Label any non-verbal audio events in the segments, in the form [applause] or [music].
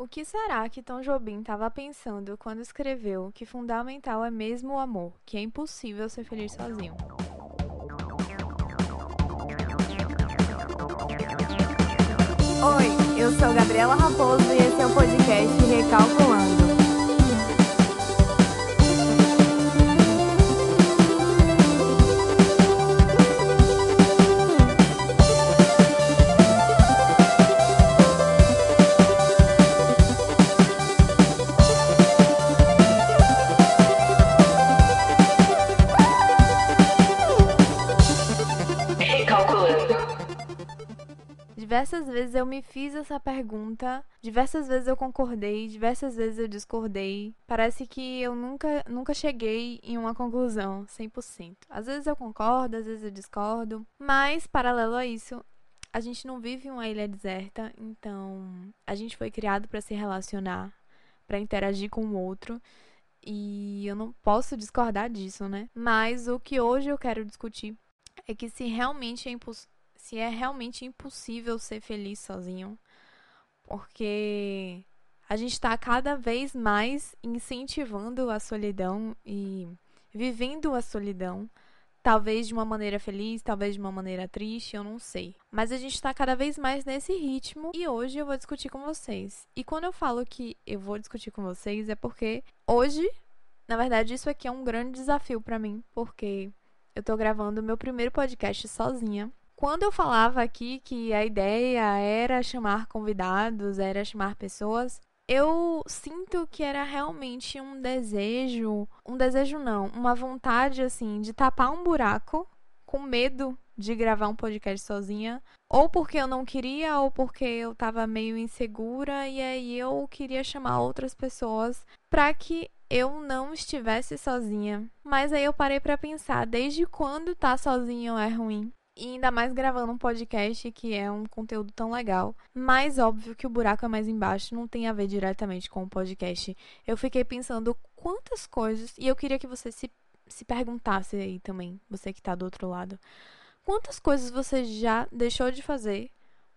O que será que Tom Jobim estava pensando quando escreveu que fundamental é mesmo o amor, que é impossível ser feliz sozinho? Oi, eu sou Gabriela Raposo e esse é o podcast Recalculando. Diversas vezes eu me fiz essa pergunta, diversas vezes eu concordei, diversas vezes eu discordei. Parece que eu nunca, nunca cheguei em uma conclusão 100%. Às vezes eu concordo, às vezes eu discordo, mas paralelo a isso, a gente não vive em uma ilha deserta, então a gente foi criado para se relacionar, para interagir com o outro. E eu não posso discordar disso, né? Mas o que hoje eu quero discutir é que se realmente é impossível se é realmente impossível ser feliz sozinho, porque a gente está cada vez mais incentivando a solidão e vivendo a solidão, talvez de uma maneira feliz, talvez de uma maneira triste, eu não sei. Mas a gente está cada vez mais nesse ritmo e hoje eu vou discutir com vocês. E quando eu falo que eu vou discutir com vocês é porque hoje, na verdade, isso aqui é um grande desafio para mim, porque eu tô gravando meu primeiro podcast sozinha. Quando eu falava aqui que a ideia era chamar convidados, era chamar pessoas, eu sinto que era realmente um desejo, um desejo não, uma vontade assim de tapar um buraco com medo de gravar um podcast sozinha, ou porque eu não queria, ou porque eu tava meio insegura e aí eu queria chamar outras pessoas para que eu não estivesse sozinha. Mas aí eu parei para pensar, desde quando tá sozinho é ruim? E ainda mais gravando um podcast que é um conteúdo tão legal. Mas óbvio que o buraco é mais embaixo, não tem a ver diretamente com o podcast. Eu fiquei pensando quantas coisas, e eu queria que você se, se perguntasse aí também, você que tá do outro lado. Quantas coisas você já deixou de fazer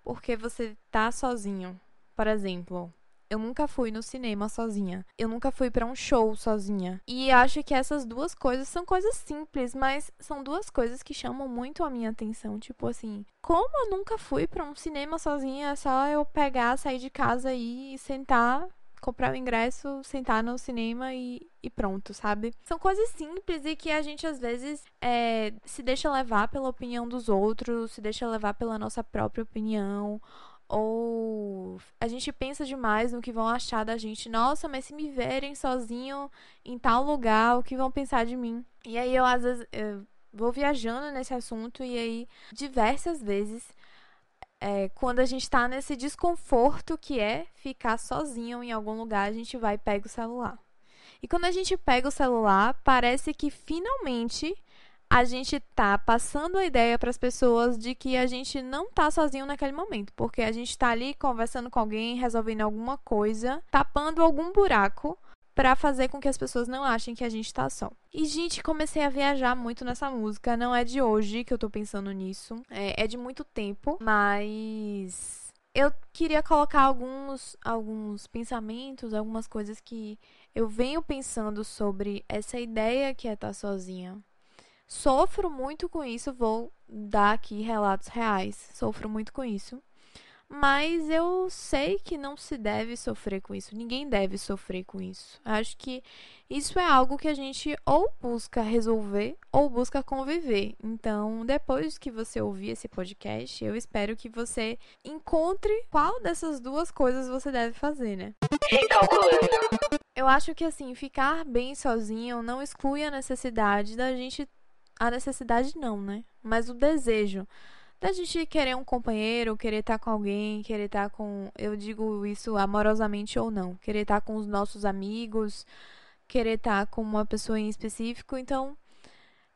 porque você tá sozinho? Por exemplo, eu nunca fui no cinema sozinha. Eu nunca fui para um show sozinha. E acho que essas duas coisas são coisas simples, mas são duas coisas que chamam muito a minha atenção. Tipo assim, como eu nunca fui para um cinema sozinha, é só eu pegar, sair de casa e sentar comprar o ingresso, sentar no cinema e, e, pronto, sabe? São coisas simples e que a gente às vezes é, se deixa levar pela opinião dos outros, se deixa levar pela nossa própria opinião, ou a gente pensa demais no que vão achar da gente. Nossa, mas se me verem sozinho em tal lugar, o que vão pensar de mim? E aí eu às vezes eu vou viajando nesse assunto e aí diversas vezes é, quando a gente tá nesse desconforto que é ficar sozinho em algum lugar, a gente vai e pega o celular. E quando a gente pega o celular, parece que finalmente a gente tá passando a ideia para as pessoas de que a gente não tá sozinho naquele momento, porque a gente tá ali conversando com alguém, resolvendo alguma coisa, tapando algum buraco para fazer com que as pessoas não achem que a gente tá só. E, gente, comecei a viajar muito nessa música. Não é de hoje que eu tô pensando nisso. É, é de muito tempo. Mas eu queria colocar alguns, alguns pensamentos, algumas coisas que eu venho pensando sobre essa ideia que é estar tá sozinha. Sofro muito com isso, vou dar aqui relatos reais. Sofro muito com isso. Mas eu sei que não se deve sofrer com isso. Ninguém deve sofrer com isso. Acho que isso é algo que a gente ou busca resolver ou busca conviver. Então, depois que você ouvir esse podcast, eu espero que você encontre qual dessas duas coisas você deve fazer, né? Eu acho que assim, ficar bem sozinho não exclui a necessidade da gente a necessidade não, né? Mas o desejo da gente querer um companheiro, querer estar com alguém, querer estar com, eu digo isso amorosamente ou não, querer estar com os nossos amigos, querer estar com uma pessoa em específico. Então,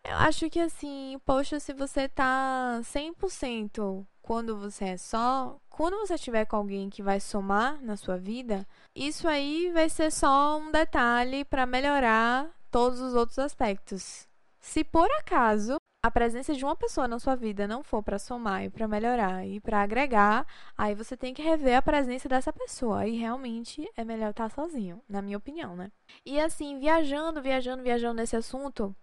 eu acho que assim, poxa, se você tá 100% quando você é só, quando você estiver com alguém que vai somar na sua vida, isso aí vai ser só um detalhe para melhorar todos os outros aspectos. Se por acaso a presença de uma pessoa na sua vida não for para somar e para melhorar e para agregar, aí você tem que rever a presença dessa pessoa. E realmente é melhor estar sozinho, na minha opinião, né? E assim, viajando, viajando, viajando nesse assunto,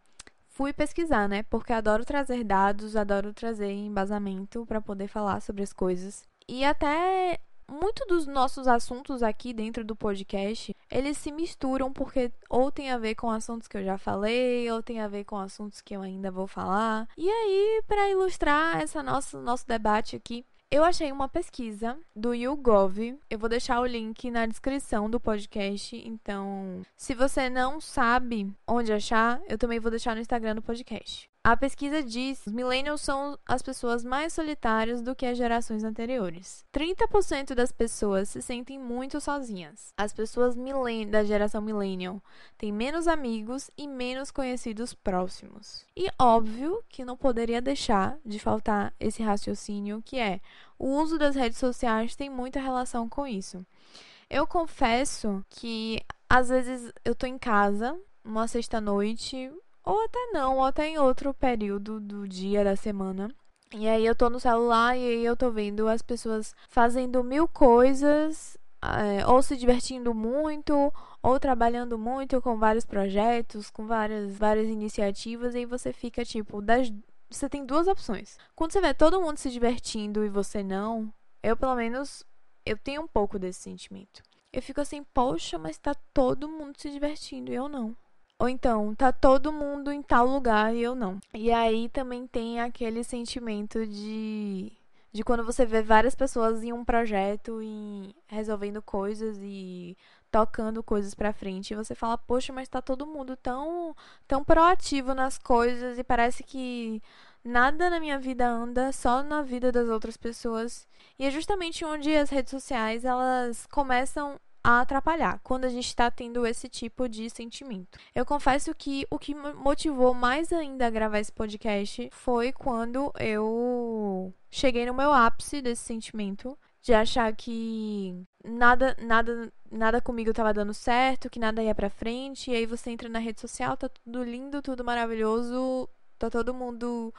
fui pesquisar, né? Porque adoro trazer dados, adoro trazer embasamento para poder falar sobre as coisas. E até muito dos nossos assuntos aqui dentro do podcast, eles se misturam porque ou tem a ver com assuntos que eu já falei, ou tem a ver com assuntos que eu ainda vou falar. E aí, para ilustrar essa nosso nosso debate aqui, eu achei uma pesquisa do YouGov. Eu vou deixar o link na descrição do podcast. Então, se você não sabe onde achar, eu também vou deixar no Instagram do podcast. A pesquisa diz que os millennials são as pessoas mais solitárias do que as gerações anteriores. 30% das pessoas se sentem muito sozinhas. As pessoas da geração millennial têm menos amigos e menos conhecidos próximos. E óbvio que não poderia deixar de faltar esse raciocínio que é o uso das redes sociais tem muita relação com isso. Eu confesso que às vezes eu tô em casa, uma sexta-noite, ou até não, ou até em outro período do dia, da semana. E aí eu tô no celular e aí eu tô vendo as pessoas fazendo mil coisas, é, ou se divertindo muito, ou trabalhando muito com vários projetos, com várias, várias iniciativas, e aí você fica tipo, das, você tem duas opções. Quando você vê todo mundo se divertindo e você não, eu pelo menos eu tenho um pouco desse sentimento. Eu fico assim, poxa, mas tá todo mundo se divertindo e eu não. Ou então, tá todo mundo em tal lugar e eu não. E aí também tem aquele sentimento de de quando você vê várias pessoas em um projeto e resolvendo coisas e tocando coisas para frente, e você fala: "Poxa, mas tá todo mundo tão tão proativo nas coisas e parece que nada na minha vida anda, só na vida das outras pessoas". E é justamente onde as redes sociais elas começam a atrapalhar quando a gente está tendo esse tipo de sentimento. Eu confesso que o que motivou mais ainda a gravar esse podcast foi quando eu cheguei no meu ápice desse sentimento de achar que nada nada nada comigo estava dando certo, que nada ia para frente, e aí você entra na rede social, tá tudo lindo, tudo maravilhoso, tá todo mundo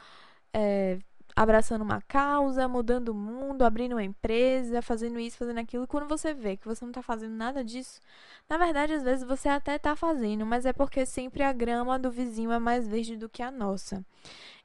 é, abraçando uma causa, mudando o mundo, abrindo uma empresa, fazendo isso, fazendo aquilo. Quando você vê que você não tá fazendo nada disso, na verdade, às vezes você até tá fazendo, mas é porque sempre a grama do vizinho é mais verde do que a nossa.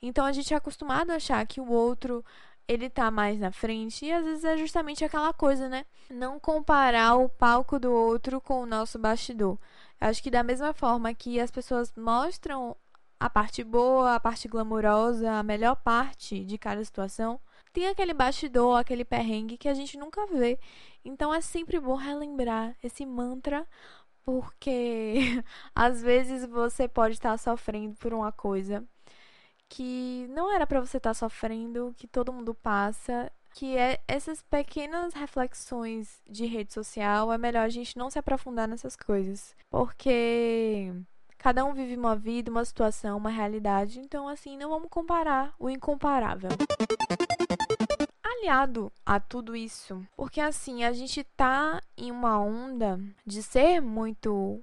Então a gente é acostumado a achar que o outro ele tá mais na frente e às vezes é justamente aquela coisa, né? Não comparar o palco do outro com o nosso bastidor. Acho que da mesma forma que as pessoas mostram a parte boa, a parte glamourosa, a melhor parte de cada situação, tem aquele bastidor, aquele perrengue que a gente nunca vê. Então é sempre bom relembrar esse mantra, porque [laughs] às vezes você pode estar sofrendo por uma coisa que não era para você estar sofrendo, que todo mundo passa, que é essas pequenas reflexões de rede social, é melhor a gente não se aprofundar nessas coisas, porque Cada um vive uma vida, uma situação, uma realidade, então assim, não vamos comparar o incomparável. Aliado a tudo isso, porque assim, a gente tá em uma onda de ser muito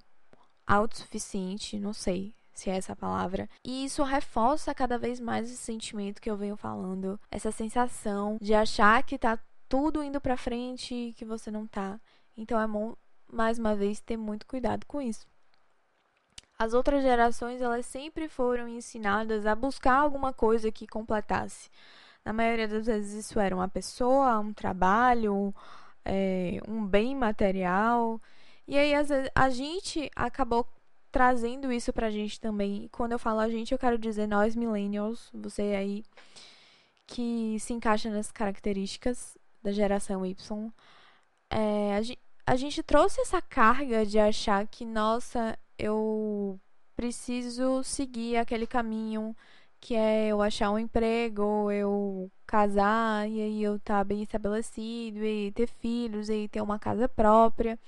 autossuficiente, não sei se é essa palavra, e isso reforça cada vez mais esse sentimento que eu venho falando, essa sensação de achar que tá tudo indo para frente e que você não tá. Então é bom mais uma vez ter muito cuidado com isso. As outras gerações, elas sempre foram ensinadas a buscar alguma coisa que completasse. Na maioria das vezes isso era uma pessoa, um trabalho, é, um bem material. E aí, às vezes, a gente acabou trazendo isso pra gente também. E quando eu falo a gente, eu quero dizer nós, millennials, você aí que se encaixa nas características da geração Y. É, a, gente, a gente trouxe essa carga de achar que, nossa, eu preciso seguir aquele caminho que é eu achar um emprego, eu casar e aí eu estar tá bem estabelecido e ter filhos e ter uma casa própria.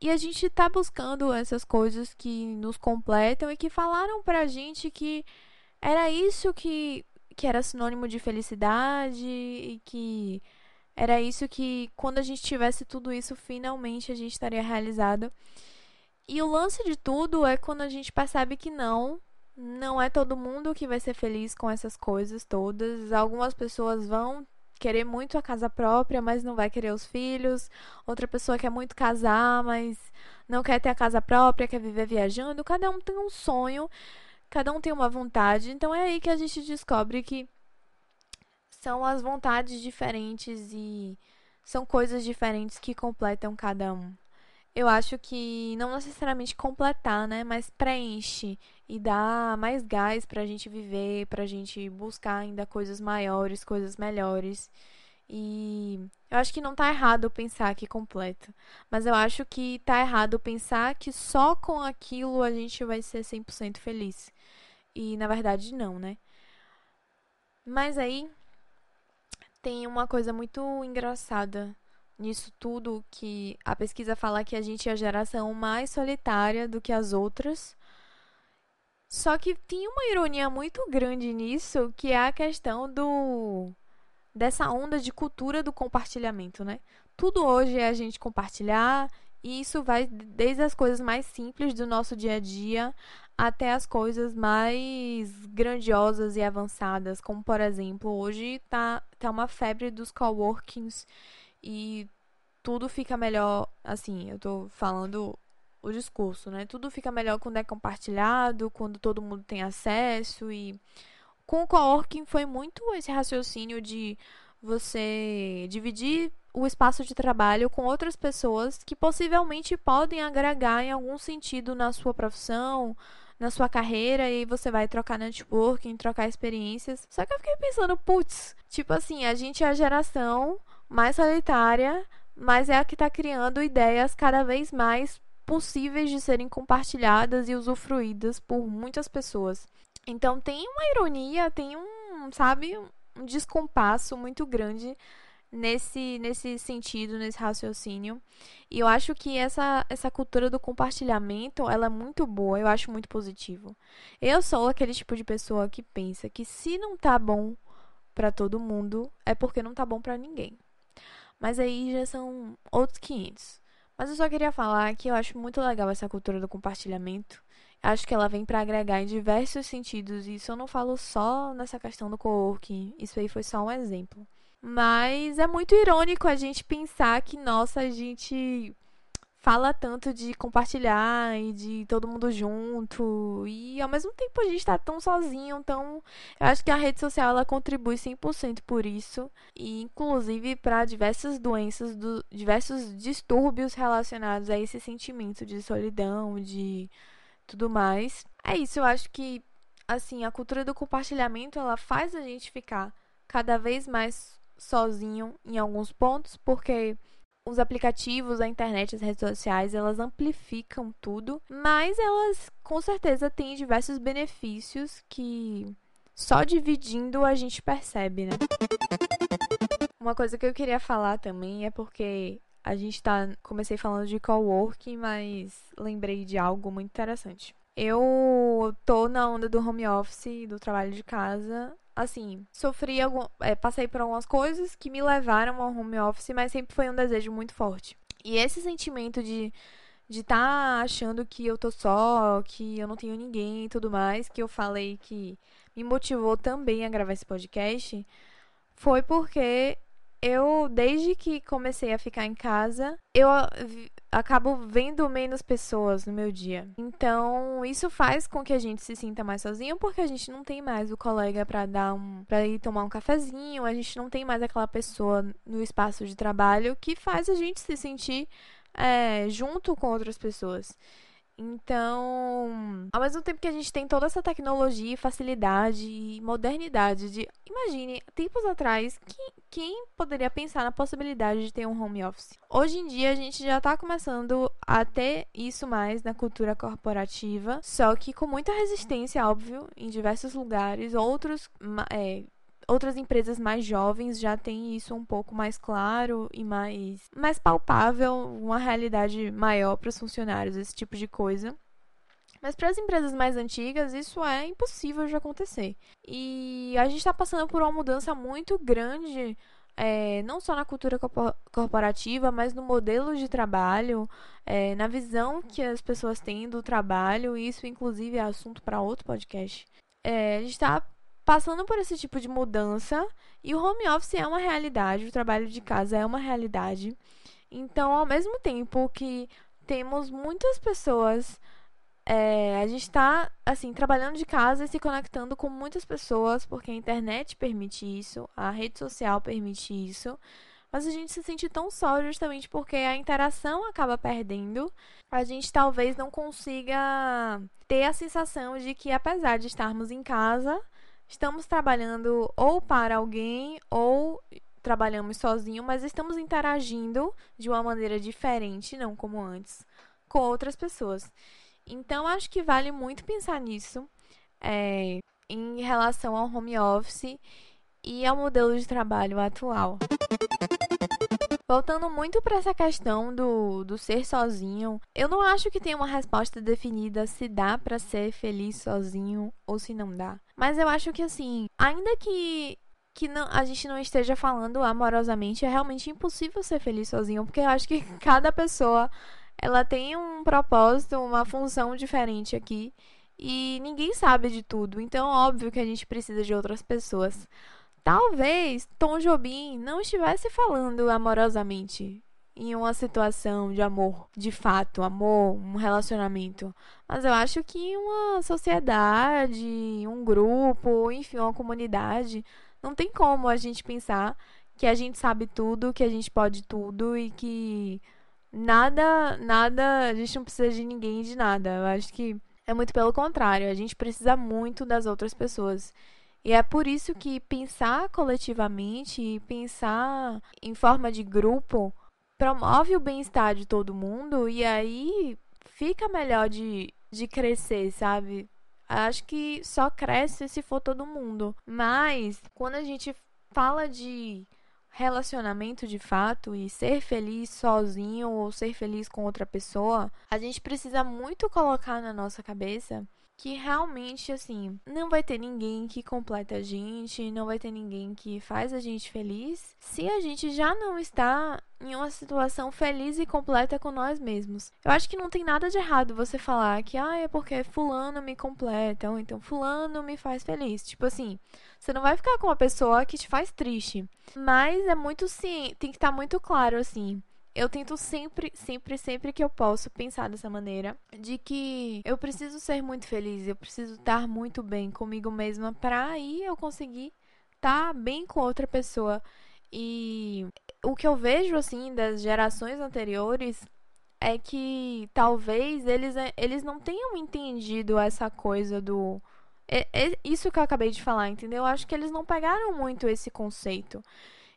E a gente tá buscando essas coisas que nos completam e que falaram pra gente que era isso que, que era sinônimo de felicidade e que era isso que quando a gente tivesse tudo isso, finalmente a gente estaria realizado. E o lance de tudo é quando a gente percebe que não, não é todo mundo que vai ser feliz com essas coisas todas. Algumas pessoas vão querer muito a casa própria, mas não vai querer os filhos. Outra pessoa quer muito casar, mas não quer ter a casa própria, quer viver viajando. Cada um tem um sonho, cada um tem uma vontade. Então é aí que a gente descobre que são as vontades diferentes e são coisas diferentes que completam cada um. Eu acho que não necessariamente completar, né, mas preenche e dá mais gás pra gente viver, pra gente buscar ainda coisas maiores, coisas melhores. E eu acho que não tá errado pensar que completa, mas eu acho que tá errado pensar que só com aquilo a gente vai ser 100% feliz. E na verdade não, né? Mas aí tem uma coisa muito engraçada nisso tudo que a pesquisa fala que a gente é a geração mais solitária do que as outras. Só que tem uma ironia muito grande nisso, que é a questão do dessa onda de cultura do compartilhamento, né? Tudo hoje é a gente compartilhar, e isso vai desde as coisas mais simples do nosso dia a dia até as coisas mais grandiosas e avançadas, como por exemplo, hoje tá, tá uma febre dos coworkings e tudo fica melhor, assim, eu tô falando o discurso, né? Tudo fica melhor quando é compartilhado, quando todo mundo tem acesso e com o coworking foi muito esse raciocínio de você dividir o espaço de trabalho com outras pessoas que possivelmente podem agregar em algum sentido na sua profissão, na sua carreira e você vai trocar networking, trocar experiências. Só que eu fiquei pensando, putz, tipo assim, a gente é a geração mais solitária, mas é a que está criando ideias cada vez mais possíveis de serem compartilhadas e usufruídas por muitas pessoas. Então tem uma ironia, tem um, sabe, um descompasso muito grande nesse, nesse sentido, nesse raciocínio. E eu acho que essa, essa cultura do compartilhamento, ela é muito boa, eu acho muito positivo. Eu sou aquele tipo de pessoa que pensa que se não tá bom para todo mundo, é porque não tá bom para ninguém. Mas aí já são outros 500. Mas eu só queria falar que eu acho muito legal essa cultura do compartilhamento. Acho que ela vem para agregar em diversos sentidos. E isso eu não falo só nessa questão do co-working. Isso aí foi só um exemplo. Mas é muito irônico a gente pensar que, nossa, a gente fala tanto de compartilhar e de todo mundo junto e ao mesmo tempo a gente tá tão sozinho, então eu acho que a rede social ela contribui 100% por isso e inclusive para diversas doenças, do, diversos distúrbios relacionados a esse sentimento de solidão, de tudo mais. É isso, eu acho que assim, a cultura do compartilhamento ela faz a gente ficar cada vez mais sozinho em alguns pontos, porque os aplicativos, a internet, as redes sociais, elas amplificam tudo, mas elas com certeza têm diversos benefícios que só dividindo a gente percebe, né? Uma coisa que eu queria falar também é porque a gente tá. Comecei falando de coworking, mas lembrei de algo muito interessante. Eu tô na onda do home office, do trabalho de casa, assim, sofri algum, é, passei por algumas coisas que me levaram ao home office, mas sempre foi um desejo muito forte. E esse sentimento de de estar tá achando que eu tô só, que eu não tenho ninguém e tudo mais, que eu falei que me motivou também a gravar esse podcast, foi porque eu, desde que comecei a ficar em casa, eu acabo vendo menos pessoas no meu dia. Então, isso faz com que a gente se sinta mais sozinho, porque a gente não tem mais o colega para dar um, para ir tomar um cafezinho, a gente não tem mais aquela pessoa no espaço de trabalho que faz a gente se sentir é, junto com outras pessoas. Então, ao mesmo tempo que a gente tem toda essa tecnologia, facilidade e modernidade de, imagine, tempos atrás, que, quem poderia pensar na possibilidade de ter um home office? Hoje em dia a gente já está começando a ter isso mais na cultura corporativa, só que com muita resistência, óbvio, em diversos lugares, outros é, outras empresas mais jovens já têm isso um pouco mais claro e mais, mais palpável, uma realidade maior para os funcionários, esse tipo de coisa. Mas para as empresas mais antigas, isso é impossível de acontecer. E a gente está passando por uma mudança muito grande é, não só na cultura corporativa, mas no modelo de trabalho, é, na visão que as pessoas têm do trabalho. Isso, inclusive, é assunto para outro podcast. É, a gente está passando por esse tipo de mudança e o home office é uma realidade, o trabalho de casa é uma realidade. Então, ao mesmo tempo que temos muitas pessoas é, a gente está, assim, trabalhando de casa e se conectando com muitas pessoas, porque a internet permite isso, a rede social permite isso. Mas a gente se sente tão só justamente porque a interação acaba perdendo. A gente talvez não consiga ter a sensação de que, apesar de estarmos em casa, estamos trabalhando ou para alguém ou trabalhamos sozinho, mas estamos interagindo de uma maneira diferente, não como antes, com outras pessoas. Então, acho que vale muito pensar nisso é, em relação ao home office e ao modelo de trabalho atual. Voltando muito para essa questão do, do ser sozinho, eu não acho que tenha uma resposta definida se dá para ser feliz sozinho ou se não dá. Mas eu acho que assim, ainda que que não, a gente não esteja falando amorosamente, é realmente impossível ser feliz sozinho, porque eu acho que [laughs] cada pessoa ela tem um propósito, uma função diferente aqui e ninguém sabe de tudo. Então, óbvio que a gente precisa de outras pessoas. Talvez Tom Jobim não estivesse falando amorosamente em uma situação de amor, de fato, amor, um relacionamento. Mas eu acho que uma sociedade, um grupo, enfim, uma comunidade, não tem como a gente pensar que a gente sabe tudo, que a gente pode tudo e que nada, nada, a gente não precisa de ninguém de nada. Eu acho que é muito pelo contrário, a gente precisa muito das outras pessoas. E é por isso que pensar coletivamente pensar em forma de grupo promove o bem-estar de todo mundo e aí fica melhor de, de crescer, sabe? Acho que só cresce se for todo mundo. Mas quando a gente fala de relacionamento de fato e ser feliz sozinho ou ser feliz com outra pessoa, a gente precisa muito colocar na nossa cabeça que realmente, assim, não vai ter ninguém que completa a gente, não vai ter ninguém que faz a gente feliz se a gente já não está em uma situação feliz e completa com nós mesmos. Eu acho que não tem nada de errado você falar que, ah, é porque Fulano me completa, ou então Fulano me faz feliz. Tipo assim, você não vai ficar com uma pessoa que te faz triste. Mas é muito sim, tem que estar muito claro, assim eu tento sempre, sempre, sempre que eu posso pensar dessa maneira, de que eu preciso ser muito feliz, eu preciso estar muito bem comigo mesma para aí eu conseguir estar bem com outra pessoa. E o que eu vejo assim das gerações anteriores é que talvez eles, eles não tenham entendido essa coisa do é, é isso que eu acabei de falar, entendeu? Eu acho que eles não pegaram muito esse conceito.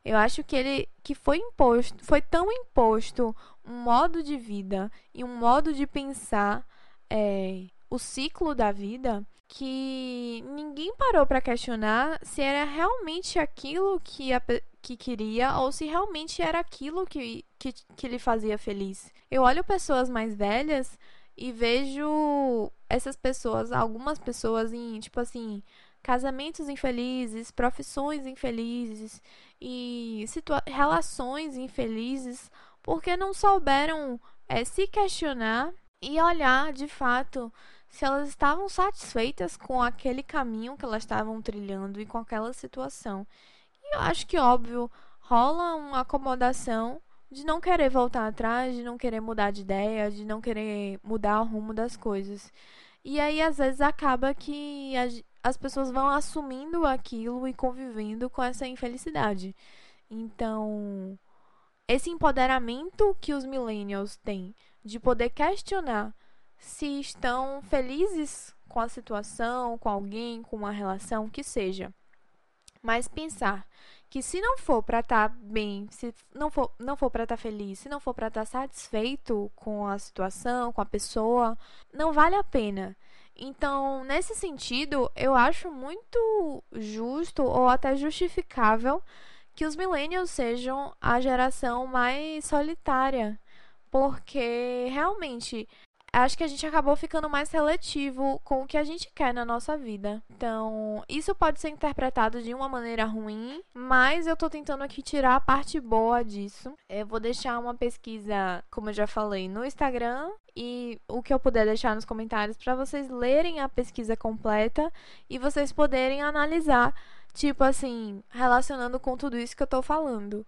Eu acho que ele que foi imposto, foi tão imposto um modo de vida e um modo de pensar é, o ciclo da vida que ninguém parou para questionar se era realmente aquilo que, a, que queria ou se realmente era aquilo que, que, que lhe fazia feliz. Eu olho pessoas mais velhas e vejo essas pessoas, algumas pessoas em, tipo assim, casamentos infelizes, profissões infelizes e relações infelizes porque não souberam é, se questionar e olhar de fato se elas estavam satisfeitas com aquele caminho que elas estavam trilhando e com aquela situação. E eu acho que, óbvio, rola uma acomodação de não querer voltar atrás, de não querer mudar de ideia, de não querer mudar o rumo das coisas. E aí, às vezes, acaba que as pessoas vão assumindo aquilo e convivendo com essa infelicidade. Então, esse empoderamento que os millennials têm de poder questionar se estão felizes com a situação, com alguém, com uma relação, que seja. Mas pensar que se não for para estar tá bem, se não for, não for para estar tá feliz, se não for para estar tá satisfeito com a situação, com a pessoa, não vale a pena. Então, nesse sentido, eu acho muito justo ou até justificável que os millennials sejam a geração mais solitária, porque realmente acho que a gente acabou ficando mais seletivo com o que a gente quer na nossa vida. Então, isso pode ser interpretado de uma maneira ruim, mas eu tô tentando aqui tirar a parte boa disso. Eu vou deixar uma pesquisa, como eu já falei, no Instagram e o que eu puder deixar nos comentários para vocês lerem a pesquisa completa e vocês poderem analisar, tipo assim, relacionando com tudo isso que eu tô falando.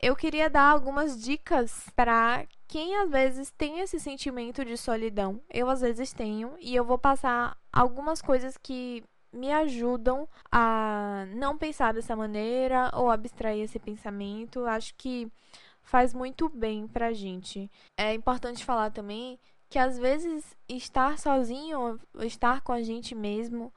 Eu queria dar algumas dicas para quem às vezes tem esse sentimento de solidão. Eu às vezes tenho e eu vou passar algumas coisas que me ajudam a não pensar dessa maneira ou abstrair esse pensamento. Acho que faz muito bem pra gente. É importante falar também que às vezes estar sozinho, estar com a gente mesmo,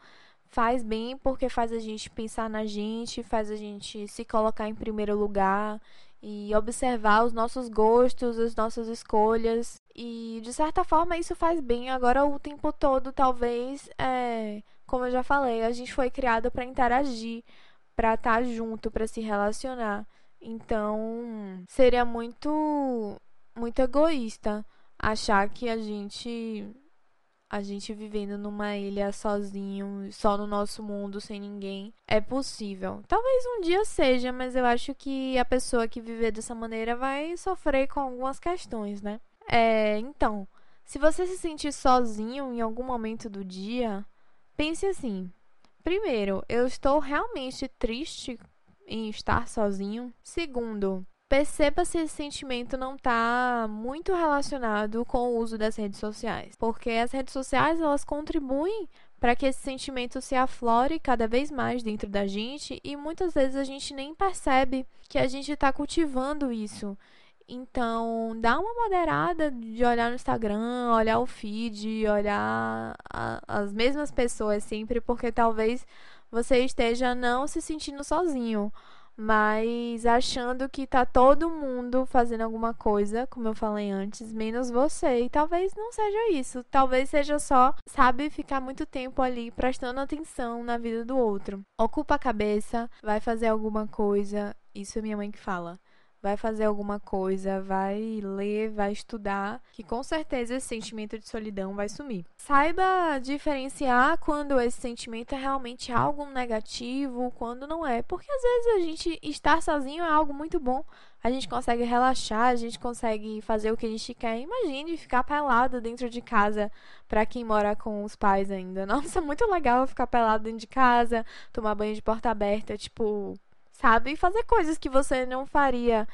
faz bem porque faz a gente pensar na gente, faz a gente se colocar em primeiro lugar e observar os nossos gostos, as nossas escolhas. E de certa forma isso faz bem. Agora o tempo todo, talvez, é, como eu já falei, a gente foi criado para interagir, para estar tá junto, para se relacionar. Então, seria muito muito egoísta achar que a gente a gente vivendo numa ilha sozinho, só no nosso mundo, sem ninguém, é possível. Talvez um dia seja, mas eu acho que a pessoa que viver dessa maneira vai sofrer com algumas questões, né? É, então, se você se sentir sozinho em algum momento do dia, pense assim: primeiro, eu estou realmente triste em estar sozinho? Segundo, Perceba se esse sentimento não está muito relacionado com o uso das redes sociais, porque as redes sociais elas contribuem para que esse sentimento se aflore cada vez mais dentro da gente e muitas vezes a gente nem percebe que a gente está cultivando isso. Então, dá uma moderada de olhar no Instagram, olhar o feed, olhar a, as mesmas pessoas sempre, porque talvez você esteja não se sentindo sozinho mas achando que tá todo mundo fazendo alguma coisa, como eu falei antes, menos você. E talvez não seja isso. Talvez seja só, sabe, ficar muito tempo ali prestando atenção na vida do outro. Ocupa a cabeça, vai fazer alguma coisa. Isso é minha mãe que fala vai fazer alguma coisa, vai ler, vai estudar, que com certeza esse sentimento de solidão vai sumir. Saiba diferenciar quando esse sentimento é realmente algo negativo, quando não é, porque às vezes a gente estar sozinho é algo muito bom. A gente consegue relaxar, a gente consegue fazer o que a gente quer. Imagine ficar pelado dentro de casa para quem mora com os pais ainda. [laughs] Nossa, muito legal ficar pelado dentro de casa, tomar banho de porta aberta, tipo, sabe? E fazer coisas que você não faria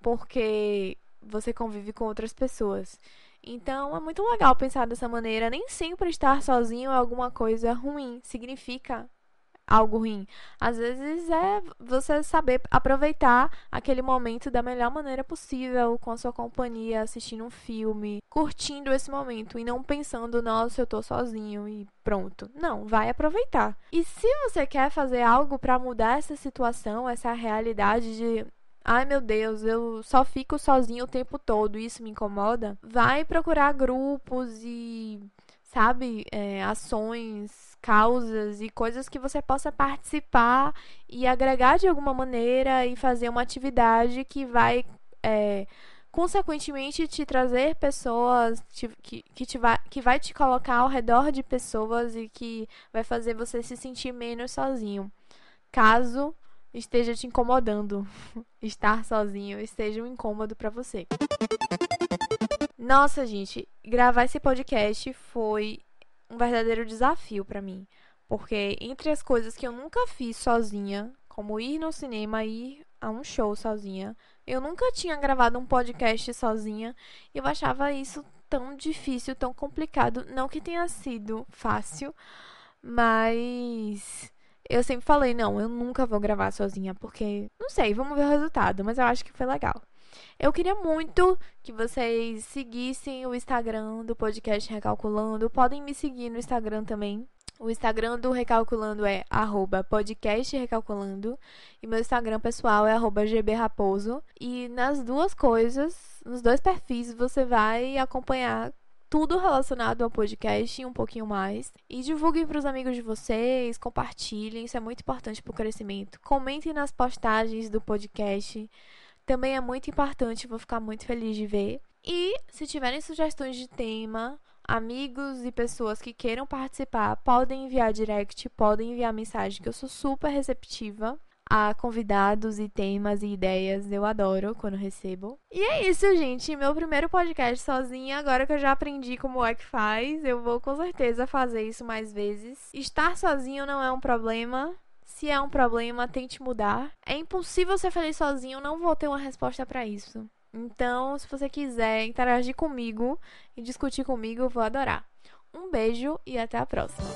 porque você convive com outras pessoas. Então é muito legal pensar dessa maneira. Nem sempre estar sozinho é alguma coisa ruim. Significa algo ruim. Às vezes é você saber aproveitar aquele momento da melhor maneira possível, com a sua companhia, assistindo um filme, curtindo esse momento e não pensando, nossa, eu tô sozinho e pronto. Não, vai aproveitar. E se você quer fazer algo para mudar essa situação, essa realidade de Ai meu Deus, eu só fico sozinho o tempo todo, isso me incomoda. Vai procurar grupos e, sabe, é, ações causas e coisas que você possa participar e agregar de alguma maneira e fazer uma atividade que vai, é, consequentemente, te trazer pessoas te, que, que, te vai, que vai te colocar ao redor de pessoas e que vai fazer você se sentir menos sozinho. Caso esteja te incomodando, [laughs] estar sozinho esteja um incômodo para você. Nossa, gente, gravar esse podcast foi um verdadeiro desafio para mim. Porque entre as coisas que eu nunca fiz sozinha, como ir no cinema, ir a um show sozinha, eu nunca tinha gravado um podcast sozinha. E eu achava isso tão difícil, tão complicado. Não que tenha sido fácil, mas eu sempre falei: não, eu nunca vou gravar sozinha, porque não sei, vamos ver o resultado, mas eu acho que foi legal. Eu queria muito que vocês seguissem o Instagram do podcast Recalculando. Podem me seguir no Instagram também. O Instagram do Recalculando é arroba podcast Recalculando. E meu Instagram pessoal é gbraposo. E nas duas coisas, nos dois perfis, você vai acompanhar tudo relacionado ao podcast e um pouquinho mais. E divulguem para os amigos de vocês, compartilhem, isso é muito importante para o crescimento. Comentem nas postagens do podcast também é muito importante, vou ficar muito feliz de ver. E se tiverem sugestões de tema, amigos e pessoas que queiram participar, podem enviar direct, podem enviar mensagem, que eu sou super receptiva a convidados e temas e ideias. Eu adoro quando recebo. E é isso, gente. Meu primeiro podcast sozinha. Agora que eu já aprendi como é que faz, eu vou com certeza fazer isso mais vezes. Estar sozinho não é um problema. Se é um problema, tente mudar. É impossível ser feliz sozinho, não vou ter uma resposta para isso. Então, se você quiser interagir comigo e discutir comigo, eu vou adorar. Um beijo e até a próxima.